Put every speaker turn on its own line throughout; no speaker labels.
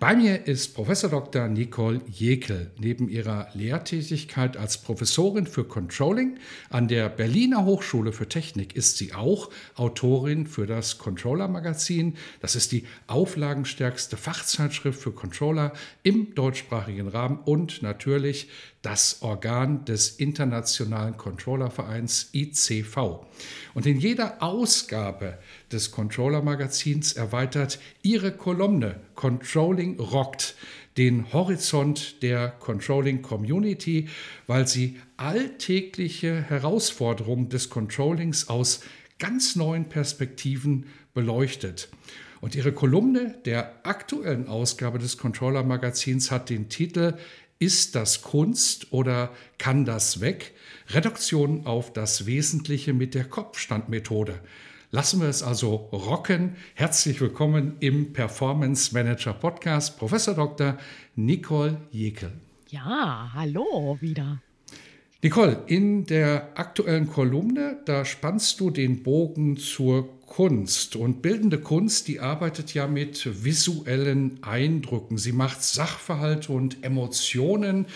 Bei mir ist Professor Dr. Nicole Jekel. Neben ihrer Lehrtätigkeit als Professorin für Controlling an der Berliner Hochschule für Technik ist sie auch Autorin für das Controller Magazin. Das ist die auflagenstärkste Fachzeitschrift für Controller im deutschsprachigen Rahmen und natürlich das Organ des Internationalen Controllervereins ICV. Und in jeder Ausgabe des Controller Magazins erweitert ihre Kolumne Controlling rockt den Horizont der Controlling Community, weil sie alltägliche Herausforderungen des Controllings aus ganz neuen Perspektiven beleuchtet. Und ihre Kolumne der aktuellen Ausgabe des Controller Magazins hat den Titel ist das Kunst oder kann das weg? Reduktion auf das Wesentliche mit der Kopfstandmethode. Lassen wir es also rocken. Herzlich willkommen im Performance Manager Podcast, Professor Dr. Nicole Jekel.
Ja, hallo wieder.
Nicole, in der aktuellen Kolumne, da spannst du den Bogen zur Kunst. Und bildende Kunst, die arbeitet ja mit visuellen Eindrücken. Sie macht Sachverhalte und Emotionen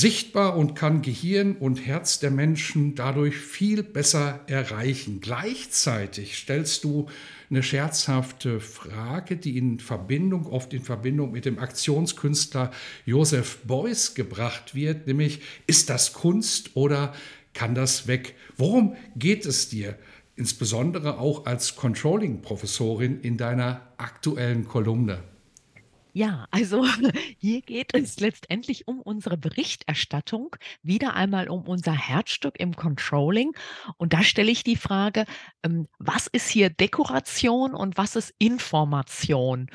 sichtbar und kann Gehirn und Herz der Menschen dadurch viel besser erreichen. Gleichzeitig stellst du eine scherzhafte Frage, die in Verbindung, oft in Verbindung mit dem Aktionskünstler Joseph Beuys gebracht wird, nämlich ist das Kunst oder kann das weg? Worum geht es dir? Insbesondere auch als Controlling-Professorin in deiner aktuellen Kolumne.
Ja, also hier geht es letztendlich um unsere Berichterstattung, wieder einmal um unser Herzstück im Controlling. Und da stelle ich die Frage, ähm, was ist hier Dekoration und was ist Information?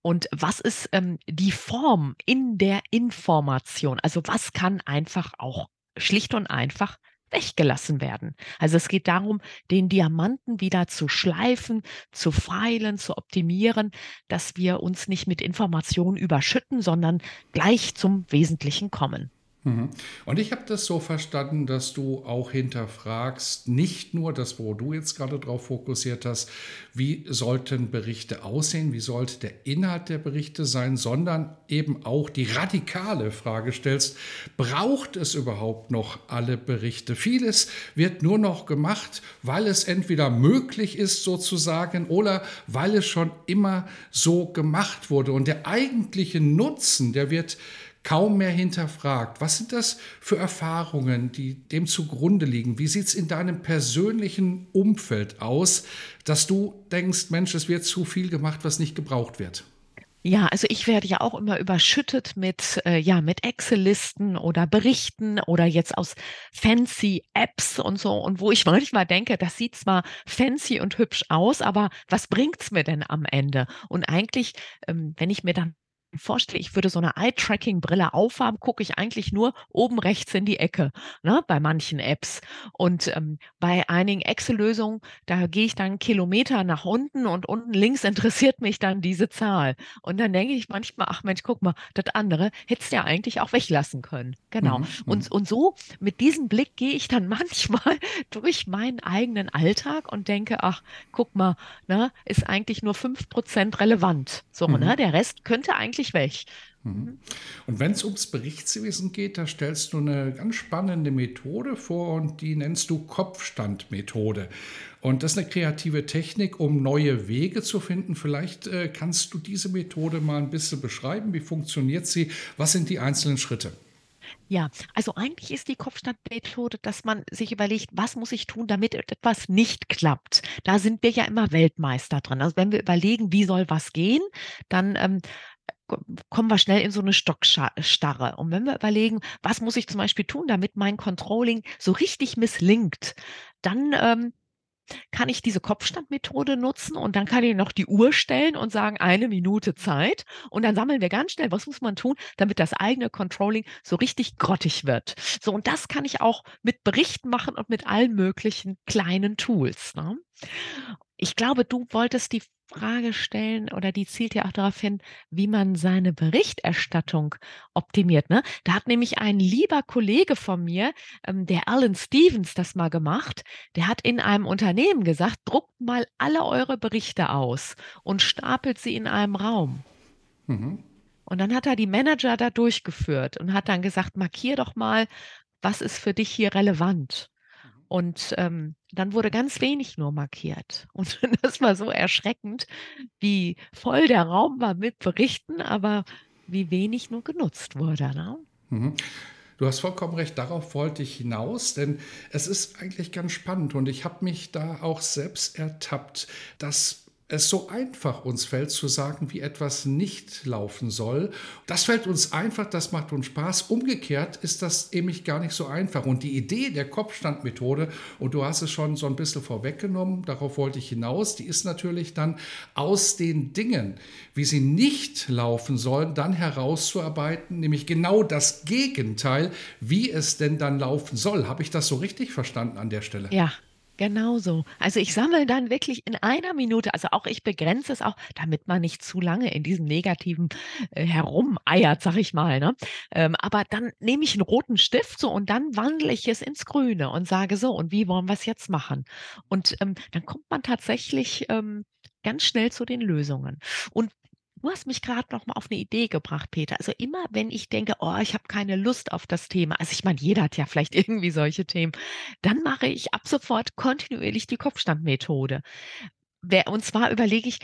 Und was ist ähm, die Form in der Information? Also was kann einfach auch schlicht und einfach weggelassen werden. Also es geht darum, den Diamanten wieder zu schleifen, zu feilen, zu optimieren, dass wir uns nicht mit Informationen überschütten, sondern gleich zum Wesentlichen kommen.
Mhm. Und ich habe das so verstanden, dass du auch hinterfragst, nicht nur das, wo du jetzt gerade drauf fokussiert hast, wie sollten Berichte aussehen, wie sollte der Inhalt der Berichte sein, sondern eben auch die radikale Frage stellst, braucht es überhaupt noch alle Berichte? Vieles wird nur noch gemacht, weil es entweder möglich ist sozusagen oder weil es schon immer so gemacht wurde. Und der eigentliche Nutzen, der wird kaum mehr hinterfragt. Was sind das für Erfahrungen, die dem zugrunde liegen? Wie sieht es in deinem persönlichen Umfeld aus, dass du denkst, Mensch, es wird zu viel gemacht, was nicht gebraucht wird?
Ja, also ich werde ja auch immer überschüttet mit, äh, ja, mit Excel-Listen oder Berichten oder jetzt aus fancy Apps und so. Und wo ich manchmal denke, das sieht zwar fancy und hübsch aus, aber was bringt's mir denn am Ende? Und eigentlich, ähm, wenn ich mir dann vorstelle, ich würde so eine Eye-Tracking-Brille aufhaben, gucke ich eigentlich nur oben rechts in die Ecke, ne, bei manchen Apps. Und ähm, bei einigen Excel-Lösungen, da gehe ich dann einen Kilometer nach unten und unten links interessiert mich dann diese Zahl. Und dann denke ich manchmal, ach Mensch, guck mal, das andere hättest du ja eigentlich auch weglassen können. Genau. Mhm, und, mhm. und so mit diesem Blick gehe ich dann manchmal durch meinen eigenen Alltag und denke, ach, guck mal, ne, ist eigentlich nur fünf Prozent relevant. So, ne, mhm. ne, der Rest könnte eigentlich wirklich weg.
Mhm. mhm. Und wenn es ums Berichtswesen geht, da stellst du eine ganz spannende Methode vor und die nennst du Kopfstandmethode. Und das ist eine kreative Technik, um neue Wege zu finden. Vielleicht äh, kannst du diese Methode mal ein bisschen beschreiben. Wie funktioniert sie? Was sind die einzelnen Schritte?
Ja, also eigentlich ist die Kopfstandmethode, dass man sich überlegt, was muss ich tun, damit etwas nicht klappt. Da sind wir ja immer Weltmeister drin. Also wenn wir überlegen, wie soll was gehen, dann ähm, kommen wir schnell in so eine Stockstarre. Und wenn wir überlegen, was muss ich zum Beispiel tun, damit mein Controlling so richtig misslingt, dann ähm, kann ich diese Kopfstandmethode nutzen und dann kann ich noch die Uhr stellen und sagen, eine Minute Zeit. Und dann sammeln wir ganz schnell, was muss man tun, damit das eigene Controlling so richtig grottig wird. So, und das kann ich auch mit Berichten machen und mit allen möglichen kleinen Tools. Ne? Ich glaube, du wolltest die Frage stellen oder die zielt ja auch darauf hin, wie man seine Berichterstattung optimiert. Ne? Da hat nämlich ein lieber Kollege von mir, ähm, der Alan Stevens, das mal gemacht. Der hat in einem Unternehmen gesagt, druckt mal alle eure Berichte aus und stapelt sie in einem Raum. Mhm. Und dann hat er die Manager da durchgeführt und hat dann gesagt, markier doch mal, was ist für dich hier relevant. Und ähm, dann wurde ganz wenig nur markiert. Und das war so erschreckend, wie voll der Raum war mit Berichten, aber wie wenig nur genutzt wurde. Ne?
Mhm. Du hast vollkommen recht, darauf wollte ich hinaus, denn es ist eigentlich ganz spannend und ich habe mich da auch selbst ertappt, dass es so einfach uns fällt zu sagen, wie etwas nicht laufen soll. Das fällt uns einfach, das macht uns Spaß. Umgekehrt ist das nämlich gar nicht so einfach. Und die Idee der Kopfstandmethode, und du hast es schon so ein bisschen vorweggenommen, darauf wollte ich hinaus, die ist natürlich dann aus den Dingen, wie sie nicht laufen sollen, dann herauszuarbeiten, nämlich genau das Gegenteil, wie es denn dann laufen soll. Habe ich das so richtig verstanden an der Stelle?
Ja, Genau so. Also ich sammle dann wirklich in einer Minute, also auch ich begrenze es auch, damit man nicht zu lange in diesem negativen äh, herumeiert, sag ich mal. Ne? Ähm, aber dann nehme ich einen roten Stift so und dann wandle ich es ins Grüne und sage so, und wie wollen wir es jetzt machen? Und ähm, dann kommt man tatsächlich ähm, ganz schnell zu den Lösungen. Und Du hast mich gerade noch mal auf eine Idee gebracht, Peter. Also immer, wenn ich denke, oh, ich habe keine Lust auf das Thema, also ich meine, jeder hat ja vielleicht irgendwie solche Themen, dann mache ich ab sofort kontinuierlich die Kopfstandmethode. Wer, und zwar überlege ich,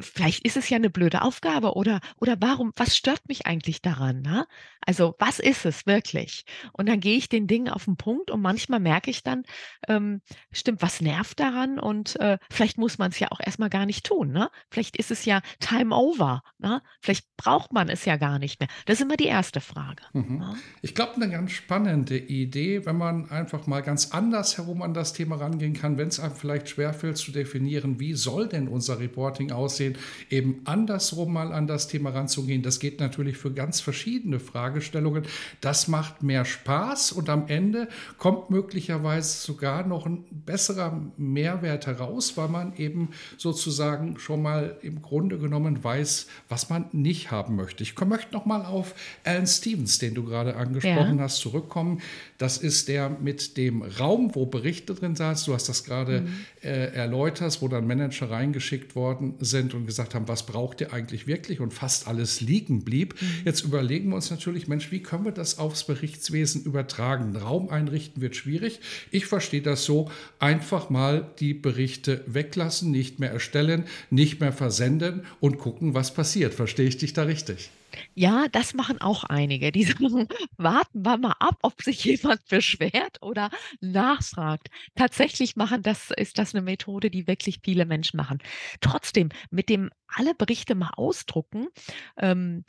vielleicht ist es ja eine blöde Aufgabe oder, oder warum, was stört mich eigentlich daran? Ne? Also, was ist es wirklich? Und dann gehe ich den Dingen auf den Punkt und manchmal merke ich dann, ähm, stimmt, was nervt daran? Und äh, vielleicht muss man es ja auch erstmal gar nicht tun. Ne? Vielleicht ist es ja time over. Ne? Vielleicht braucht man es ja gar nicht mehr. Das ist immer die erste Frage. Mhm.
Ne? Ich glaube, eine ganz spannende Idee, wenn man einfach mal ganz anders herum an das Thema rangehen kann, wenn es einem vielleicht schwerfällt zu definieren, wie wie soll denn unser Reporting aussehen, eben andersrum mal an das Thema ranzugehen. Das geht natürlich für ganz verschiedene Fragestellungen. Das macht mehr Spaß und am Ende kommt möglicherweise sogar noch ein besserer Mehrwert heraus, weil man eben sozusagen schon mal im Grunde genommen weiß, was man nicht haben möchte. Ich möchte noch mal auf Alan Stevens, den du gerade angesprochen ja. hast, zurückkommen. Das ist der mit dem Raum, wo Berichte drin saßen. Du hast das gerade mhm. äh, erläutert, wo dann Manager Manager reingeschickt worden sind und gesagt haben, was braucht ihr eigentlich wirklich und fast alles liegen blieb. Mhm. Jetzt überlegen wir uns natürlich, Mensch, wie können wir das aufs Berichtswesen übertragen? Raum einrichten wird schwierig. Ich verstehe das so, einfach mal die Berichte weglassen, nicht mehr erstellen, nicht mehr versenden und gucken, was passiert. Verstehe ich dich da richtig?
Ja, das machen auch einige. Die sagen, warten wir mal ab, ob sich jemand beschwert oder nachfragt. Tatsächlich machen das ist das eine Methode, die wirklich viele Menschen machen. Trotzdem, mit dem alle Berichte mal ausdrucken, ähm,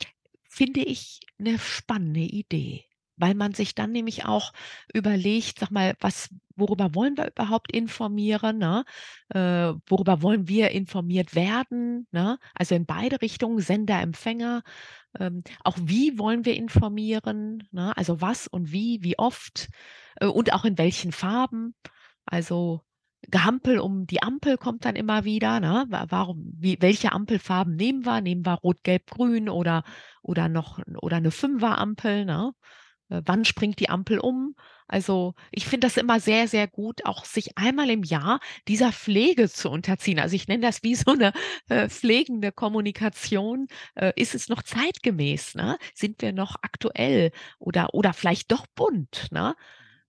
finde ich eine spannende Idee weil man sich dann nämlich auch überlegt, sag mal, was, worüber wollen wir überhaupt informieren? Ne? Äh, worüber wollen wir informiert werden? Ne? Also in beide Richtungen, Sender, Empfänger. Ähm, auch wie wollen wir informieren? Ne? Also was und wie, wie oft äh, und auch in welchen Farben. Also Gehampel um die Ampel kommt dann immer wieder. Ne? Warum, wie, welche Ampelfarben nehmen wir? Nehmen wir Rot, Gelb, Grün oder, oder noch oder eine Fünferampel? Ne? Äh, wann springt die Ampel um? Also ich finde das immer sehr, sehr gut, auch sich einmal im Jahr dieser Pflege zu unterziehen. Also ich nenne das wie so eine äh, pflegende Kommunikation. Äh, ist es noch zeitgemäß? Ne? Sind wir noch aktuell oder, oder vielleicht doch bunt? Ne?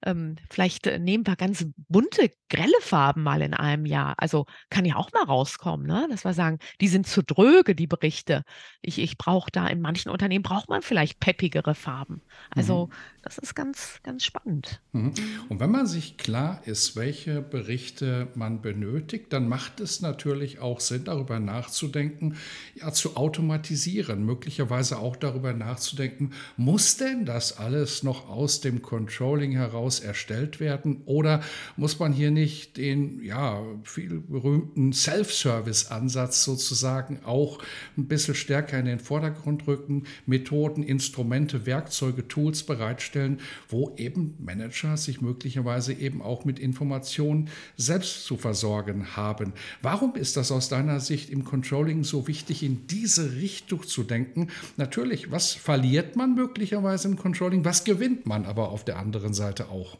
Ähm, vielleicht äh, nehmen wir ganz bunte, grelle Farben mal in einem Jahr. Also kann ja auch mal rauskommen, ne? dass wir sagen, die sind zu dröge, die Berichte. Ich, ich brauche da, in manchen Unternehmen braucht man vielleicht peppigere Farben. Also mhm. Das ist ganz, ganz spannend.
Mhm. Und wenn man sich klar ist, welche Berichte man benötigt, dann macht es natürlich auch Sinn, darüber nachzudenken, ja, zu automatisieren, möglicherweise auch darüber nachzudenken, muss denn das alles noch aus dem Controlling heraus erstellt werden oder muss man hier nicht den, ja, viel berühmten Self-Service-Ansatz sozusagen auch ein bisschen stärker in den Vordergrund rücken, Methoden, Instrumente, Werkzeuge, Tools bereitstellen, herstellen, wo eben Manager sich möglicherweise eben auch mit Informationen selbst zu versorgen haben. Warum ist das aus deiner Sicht im Controlling so wichtig, in diese Richtung zu denken? Natürlich, was verliert man möglicherweise im Controlling, was gewinnt man aber auf der anderen Seite auch?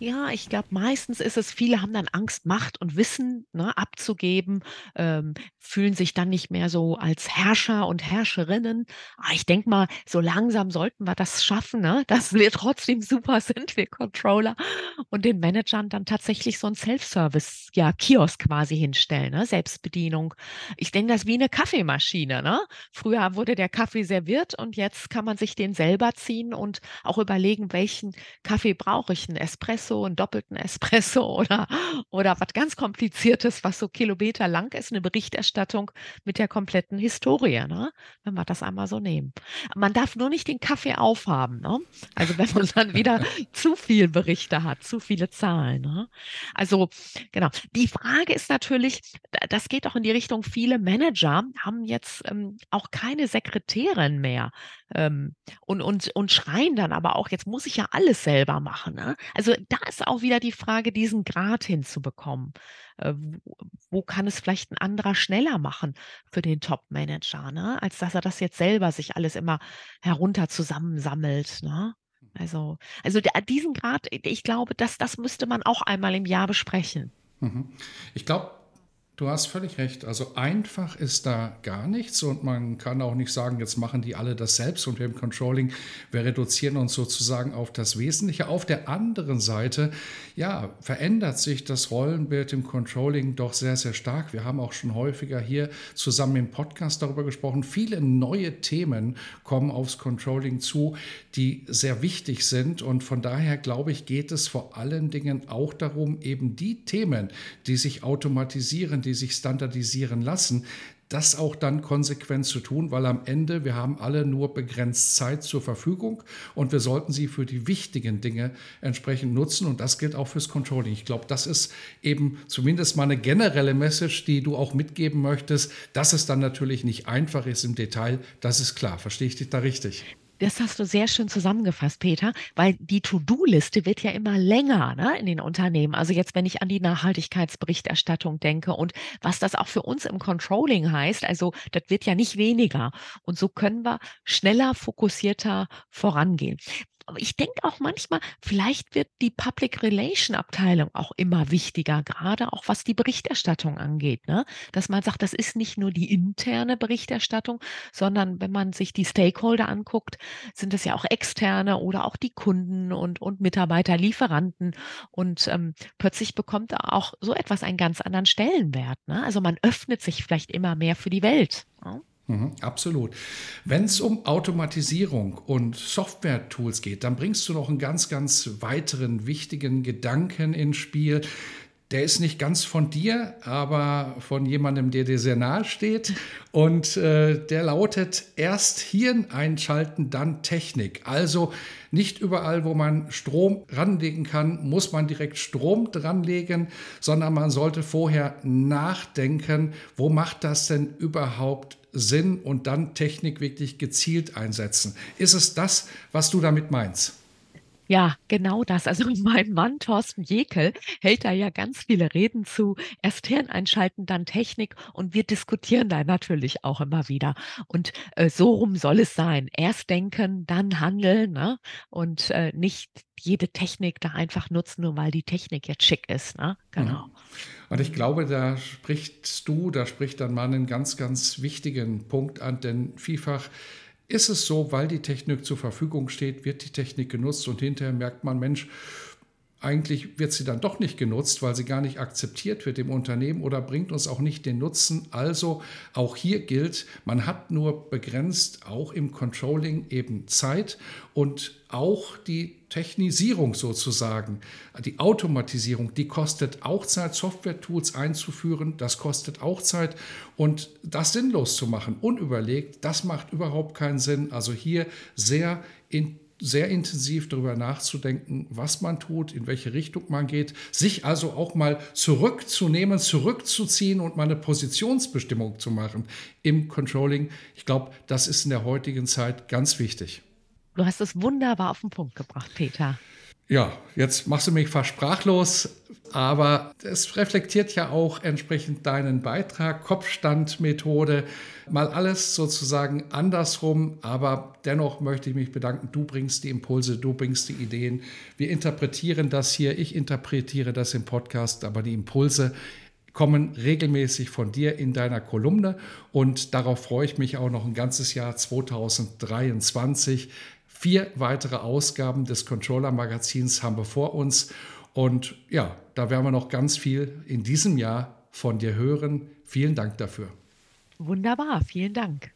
Ja, ich glaube, meistens ist es viele haben dann Angst, Macht und Wissen, ne, abzugeben, ähm, fühlen sich dann nicht mehr so als Herrscher und Herrscherinnen. Aber ah, ich denke mal, so langsam sollten wir das schaffen, ne, dass wir trotzdem super sind, wir Controller, und den Managern dann tatsächlich so ein Self-Service, ja, Kiosk quasi hinstellen, ne, Selbstbedienung. Ich denke das wie eine Kaffeemaschine, ne? Früher wurde der Kaffee serviert und jetzt kann man sich den selber ziehen und auch überlegen, welchen Kaffee brauche ich, 'n Espresso Espresso, einen doppelten Espresso oder, oder was ganz Kompliziertes, was so Kilometer lang ist, eine Berichterstattung mit der kompletten Historie, ne? wenn wir das einmal so nehmen. Man darf nur nicht den Kaffee aufhaben. Ne? Also wenn man dann wieder zu viel Berichte hat, zu viele Zahlen. Ne? Also genau. Die Frage ist natürlich, das geht auch in die Richtung, viele Manager haben jetzt ähm, auch keine Sekretärin mehr ähm, und, und, und schreien dann aber auch, jetzt muss ich ja alles selber machen. Ne? Also da ist auch wieder die Frage, diesen Grad hinzubekommen. Äh, wo, kann es vielleicht ein anderer schneller machen für den Top-Manager, ne? als dass er das jetzt selber sich alles immer herunter zusammensammelt. Ne? Mhm. Also, also diesen Grad, ich glaube, das, das müsste man auch einmal im Jahr besprechen.
Mhm. Ich glaube, Du hast völlig recht. Also einfach ist da gar nichts und man kann auch nicht sagen, jetzt machen die alle das selbst und wir im Controlling, wir reduzieren uns sozusagen auf das Wesentliche. Auf der anderen Seite, ja, verändert sich das Rollenbild im Controlling doch sehr, sehr stark. Wir haben auch schon häufiger hier zusammen im Podcast darüber gesprochen. Viele neue Themen kommen aufs Controlling zu, die sehr wichtig sind und von daher glaube ich, geht es vor allen Dingen auch darum, eben die Themen, die sich automatisieren, die sich standardisieren lassen, das auch dann konsequent zu tun, weil am Ende wir haben alle nur begrenzt Zeit zur Verfügung und wir sollten sie für die wichtigen Dinge entsprechend nutzen und das gilt auch fürs Controlling. Ich glaube, das ist eben zumindest mal eine generelle Message, die du auch mitgeben möchtest, dass es dann natürlich nicht einfach ist im Detail, das ist klar. Verstehe ich dich da richtig?
Das hast du sehr schön zusammengefasst, Peter, weil die To-Do-Liste wird ja immer länger ne, in den Unternehmen. Also jetzt, wenn ich an die Nachhaltigkeitsberichterstattung denke und was das auch für uns im Controlling heißt, also das wird ja nicht weniger. Und so können wir schneller, fokussierter vorangehen. Aber ich denke auch manchmal, vielleicht wird die Public Relation Abteilung auch immer wichtiger, gerade auch was die Berichterstattung angeht. Ne? Dass man sagt, das ist nicht nur die interne Berichterstattung, sondern wenn man sich die Stakeholder anguckt, sind es ja auch externe oder auch die Kunden und, und Mitarbeiter, Lieferanten. Und ähm, plötzlich bekommt auch so etwas einen ganz anderen Stellenwert. Ne? Also man öffnet sich vielleicht immer mehr für die Welt. Ne?
Mhm, absolut. Wenn es um Automatisierung und Software-Tools geht, dann bringst du noch einen ganz, ganz weiteren wichtigen Gedanken ins Spiel. Der ist nicht ganz von dir, aber von jemandem, der dir sehr nahe steht. Und äh, der lautet erst Hirn einschalten, dann Technik. Also nicht überall, wo man Strom ranlegen kann, muss man direkt Strom dranlegen, sondern man sollte vorher nachdenken, wo macht das denn überhaupt Sinn und dann Technik wirklich gezielt einsetzen. Ist es das, was du damit meinst?
Ja, genau das. Also mein Mann Thorsten Jekel hält da ja ganz viele Reden zu. Erst Hirn einschalten, dann Technik und wir diskutieren da natürlich auch immer wieder. Und äh, so rum soll es sein. Erst denken, dann handeln ne? und äh, nicht jede Technik da einfach nutzen, nur weil die Technik jetzt schick ist. Ne? Genau. Mhm.
Und ich glaube, da sprichst du, da spricht dein Mann einen ganz, ganz wichtigen Punkt an, denn vielfach ist es so, weil die Technik zur Verfügung steht, wird die Technik genutzt und hinterher merkt man, Mensch, eigentlich wird sie dann doch nicht genutzt, weil sie gar nicht akzeptiert wird im Unternehmen oder bringt uns auch nicht den Nutzen. Also auch hier gilt, man hat nur begrenzt auch im Controlling eben Zeit und auch die Technisierung sozusagen, die Automatisierung, die kostet auch Zeit, Software-Tools einzuführen, das kostet auch Zeit und das sinnlos zu machen, unüberlegt, das macht überhaupt keinen Sinn. Also hier sehr in sehr intensiv darüber nachzudenken, was man tut, in welche Richtung man geht, sich also auch mal zurückzunehmen, zurückzuziehen und mal eine Positionsbestimmung zu machen im Controlling. Ich glaube, das ist in der heutigen Zeit ganz wichtig.
Du hast es wunderbar auf den Punkt gebracht, Peter.
Ja, jetzt machst du mich fast sprachlos, aber es reflektiert ja auch entsprechend deinen Beitrag, Kopfstandmethode, mal alles sozusagen andersrum, aber dennoch möchte ich mich bedanken, du bringst die Impulse, du bringst die Ideen. Wir interpretieren das hier, ich interpretiere das im Podcast, aber die Impulse kommen regelmäßig von dir in deiner Kolumne und darauf freue ich mich auch noch ein ganzes Jahr 2023. Vier weitere Ausgaben des Controller Magazins haben wir vor uns. Und ja, da werden wir noch ganz viel in diesem Jahr von dir hören. Vielen Dank dafür.
Wunderbar, vielen Dank.